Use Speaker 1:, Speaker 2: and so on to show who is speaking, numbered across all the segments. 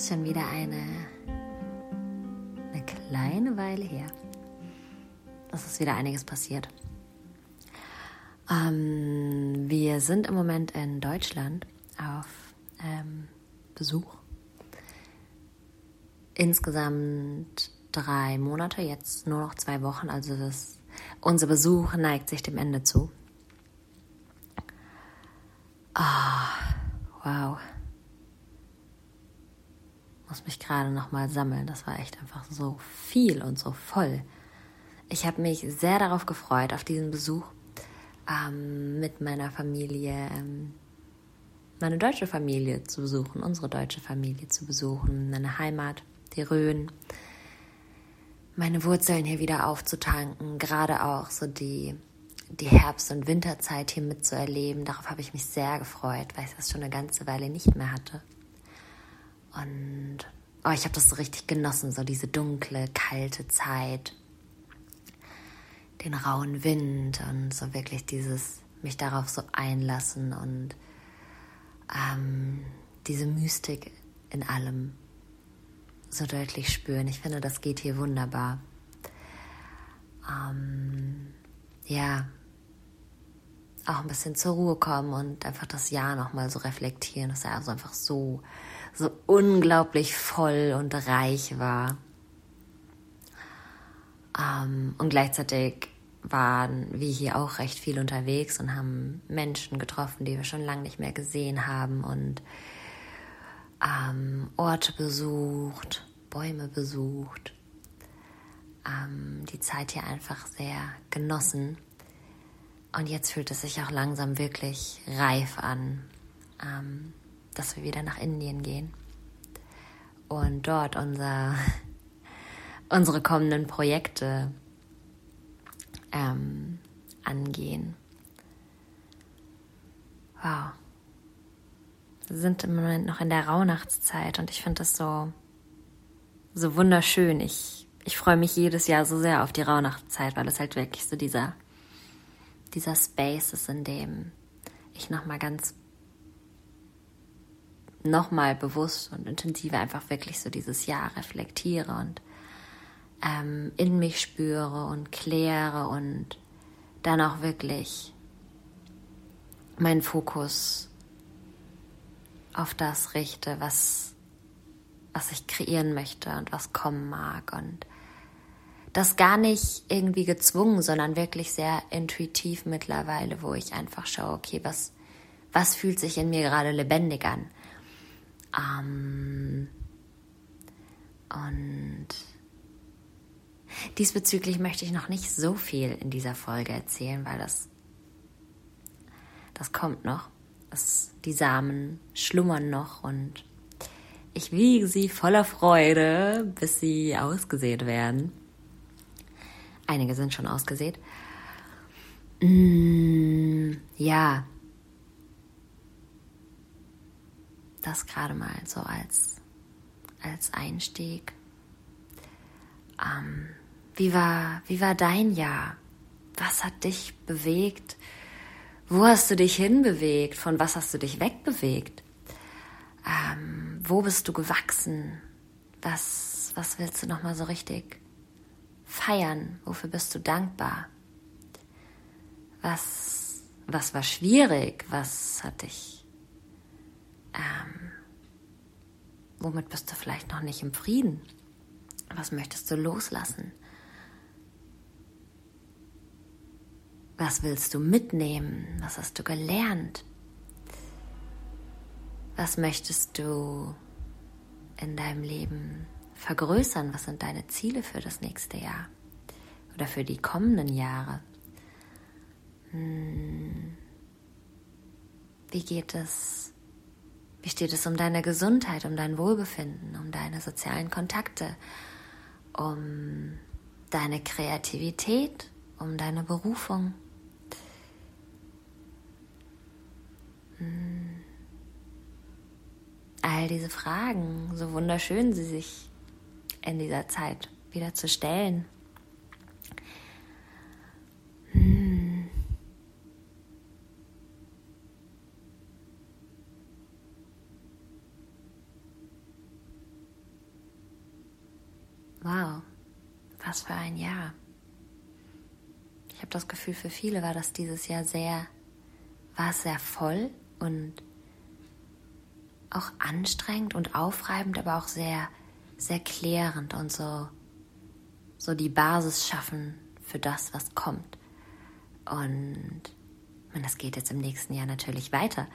Speaker 1: Ist schon wieder eine, eine kleine Weile her. Es ist wieder einiges passiert. Ähm, wir sind im Moment in Deutschland auf ähm, Besuch. Insgesamt drei Monate, jetzt nur noch zwei Wochen, also das, unser Besuch neigt sich dem Ende zu. Ah, wow. Muss mich gerade noch mal sammeln. Das war echt einfach so viel und so voll. Ich habe mich sehr darauf gefreut, auf diesen Besuch ähm, mit meiner Familie, ähm, meine deutsche Familie zu besuchen, unsere deutsche Familie zu besuchen, meine Heimat, die Rhön, meine Wurzeln hier wieder aufzutanken, gerade auch so die, die Herbst- und Winterzeit hier mitzuerleben. Darauf habe ich mich sehr gefreut, weil ich das schon eine ganze Weile nicht mehr hatte. Und oh, ich habe das so richtig genossen, so diese dunkle, kalte Zeit, den rauen Wind und so wirklich dieses mich darauf so einlassen und ähm, diese Mystik in allem so deutlich spüren. Ich finde, das geht hier wunderbar. Ähm, ja, auch ein bisschen zur Ruhe kommen und einfach das Jahr nochmal so reflektieren, dass er also einfach so, so unglaublich voll und reich war. Ähm, und gleichzeitig waren wir hier auch recht viel unterwegs und haben Menschen getroffen, die wir schon lange nicht mehr gesehen haben und ähm, Orte besucht, Bäume besucht, ähm, die Zeit hier einfach sehr genossen. Und jetzt fühlt es sich auch langsam wirklich reif an, ähm, dass wir wieder nach Indien gehen und dort unser, unsere kommenden Projekte ähm, angehen. Wow. Wir sind im Moment noch in der Rauhnachtszeit und ich finde das so, so wunderschön. Ich, ich freue mich jedes Jahr so sehr auf die Rauhnachtszeit, weil es halt wirklich so dieser, dieser Space ist, in dem ich nochmal ganz nochmal bewusst und intensiver einfach wirklich so dieses Jahr reflektiere und ähm, in mich spüre und kläre und dann auch wirklich meinen Fokus auf das richte, was, was ich kreieren möchte und was kommen mag und das gar nicht irgendwie gezwungen, sondern wirklich sehr intuitiv mittlerweile, wo ich einfach schaue, okay, was, was fühlt sich in mir gerade lebendig an? Ähm, und Diesbezüglich möchte ich noch nicht so viel in dieser Folge erzählen, weil das, das kommt noch. Das, die Samen schlummern noch und ich wiege sie voller Freude, bis sie ausgesät werden. Einige sind schon ausgesät. Mm, ja. Das gerade mal so als, als Einstieg. Ähm, wie war, wie war dein Jahr? Was hat dich bewegt? Wo hast du dich hinbewegt? Von was hast du dich wegbewegt? Ähm, wo bist du gewachsen? Was, was willst du nochmal so richtig feiern? Wofür bist du dankbar? Was, was war schwierig? Was hat dich, ähm, womit bist du vielleicht noch nicht im Frieden? Was möchtest du loslassen? Was willst du mitnehmen? Was hast du gelernt? Was möchtest du in deinem Leben vergrößern? Was sind deine Ziele für das nächste Jahr oder für die kommenden Jahre? Hm. Wie geht es? Wie steht es um deine Gesundheit, um dein Wohlbefinden, um deine sozialen Kontakte, um deine Kreativität, um deine Berufung? all diese Fragen, so wunderschön sie sich in dieser Zeit wieder zu stellen. Was für ein Jahr. Ich habe das Gefühl, für viele war das dieses Jahr sehr, war sehr voll und auch anstrengend und aufreibend, aber auch sehr, sehr klärend und so, so die Basis schaffen für das, was kommt. Und und das geht jetzt im nächsten Jahr natürlich weiter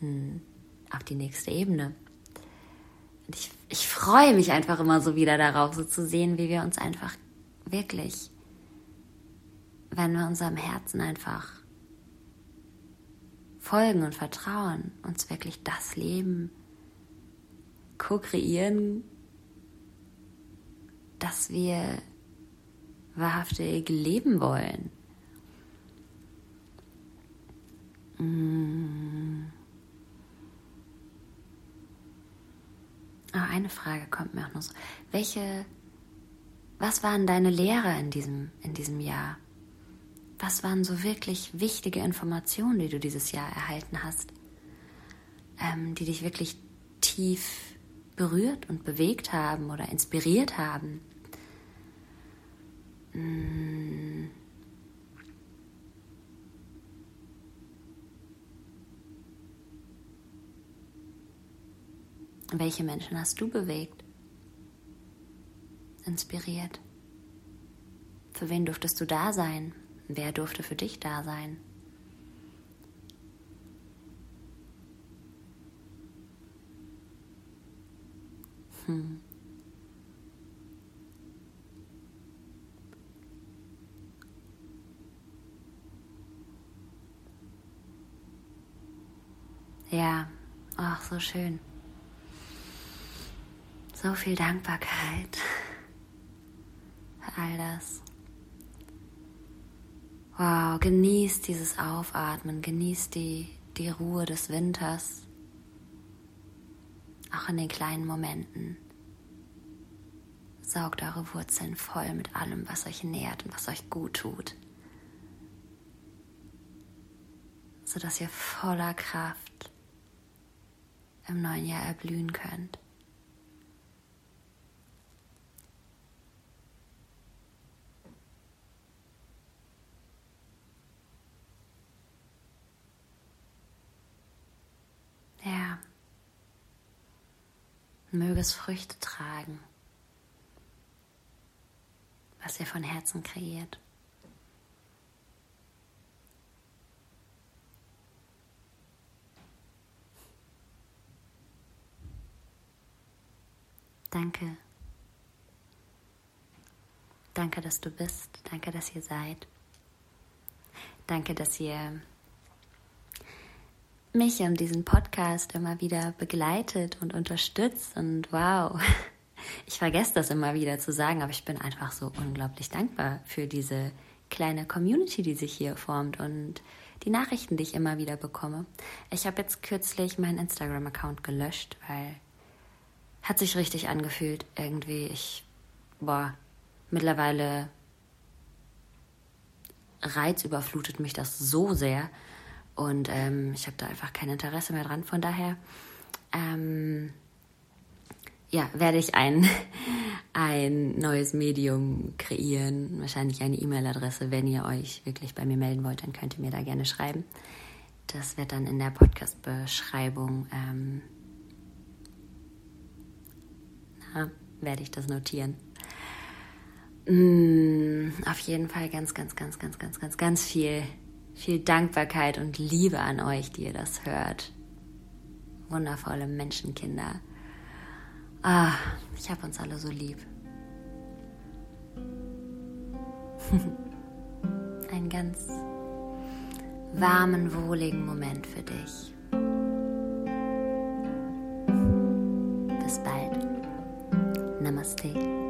Speaker 1: hm, auf die nächste Ebene. Ich, ich freue mich einfach immer so wieder darauf, so zu sehen, wie wir uns einfach wirklich, wenn wir unserem Herzen einfach folgen und vertrauen, uns wirklich das Leben co-kreieren, dass wir wahrhaftig leben wollen. Mm. Ah, eine Frage kommt mir auch noch so. Welche, was waren deine Lehre in diesem, in diesem Jahr? Was waren so wirklich wichtige Informationen, die du dieses Jahr erhalten hast, ähm, die dich wirklich tief berührt und bewegt haben oder inspiriert haben? Mmh. Welche Menschen hast du bewegt? Inspiriert? Für wen durftest du da sein? Wer durfte für dich da sein? Hm. Ja, ach, so schön so viel Dankbarkeit für all das. Wow, genießt dieses Aufatmen, genießt die, die Ruhe des Winters, auch in den kleinen Momenten. Saugt eure Wurzeln voll mit allem, was euch nährt und was euch gut tut, sodass ihr voller Kraft im neuen Jahr erblühen könnt. Möge es Früchte tragen, was ihr von Herzen kreiert. Danke. Danke, dass du bist. Danke, dass ihr seid. Danke, dass ihr mich und diesen Podcast immer wieder begleitet und unterstützt. Und wow, ich vergesse das immer wieder zu sagen, aber ich bin einfach so unglaublich dankbar für diese kleine Community, die sich hier formt und die Nachrichten, die ich immer wieder bekomme. Ich habe jetzt kürzlich meinen Instagram-Account gelöscht, weil hat sich richtig angefühlt irgendwie. Ich, boah, mittlerweile reizüberflutet mich das so sehr und ähm, ich habe da einfach kein Interesse mehr dran. Von daher ähm, ja, werde ich ein, ein neues Medium kreieren. Wahrscheinlich eine E-Mail-Adresse. Wenn ihr euch wirklich bei mir melden wollt, dann könnt ihr mir da gerne schreiben. Das wird dann in der Podcast-Beschreibung. Ähm, werde ich das notieren. Mm, auf jeden Fall ganz, ganz, ganz, ganz, ganz, ganz, ganz viel viel Dankbarkeit und Liebe an euch, die ihr das hört. Wundervolle Menschenkinder. Ah, ich habe uns alle so lieb. Einen ganz warmen, wohligen Moment für dich. Bis bald. Namaste.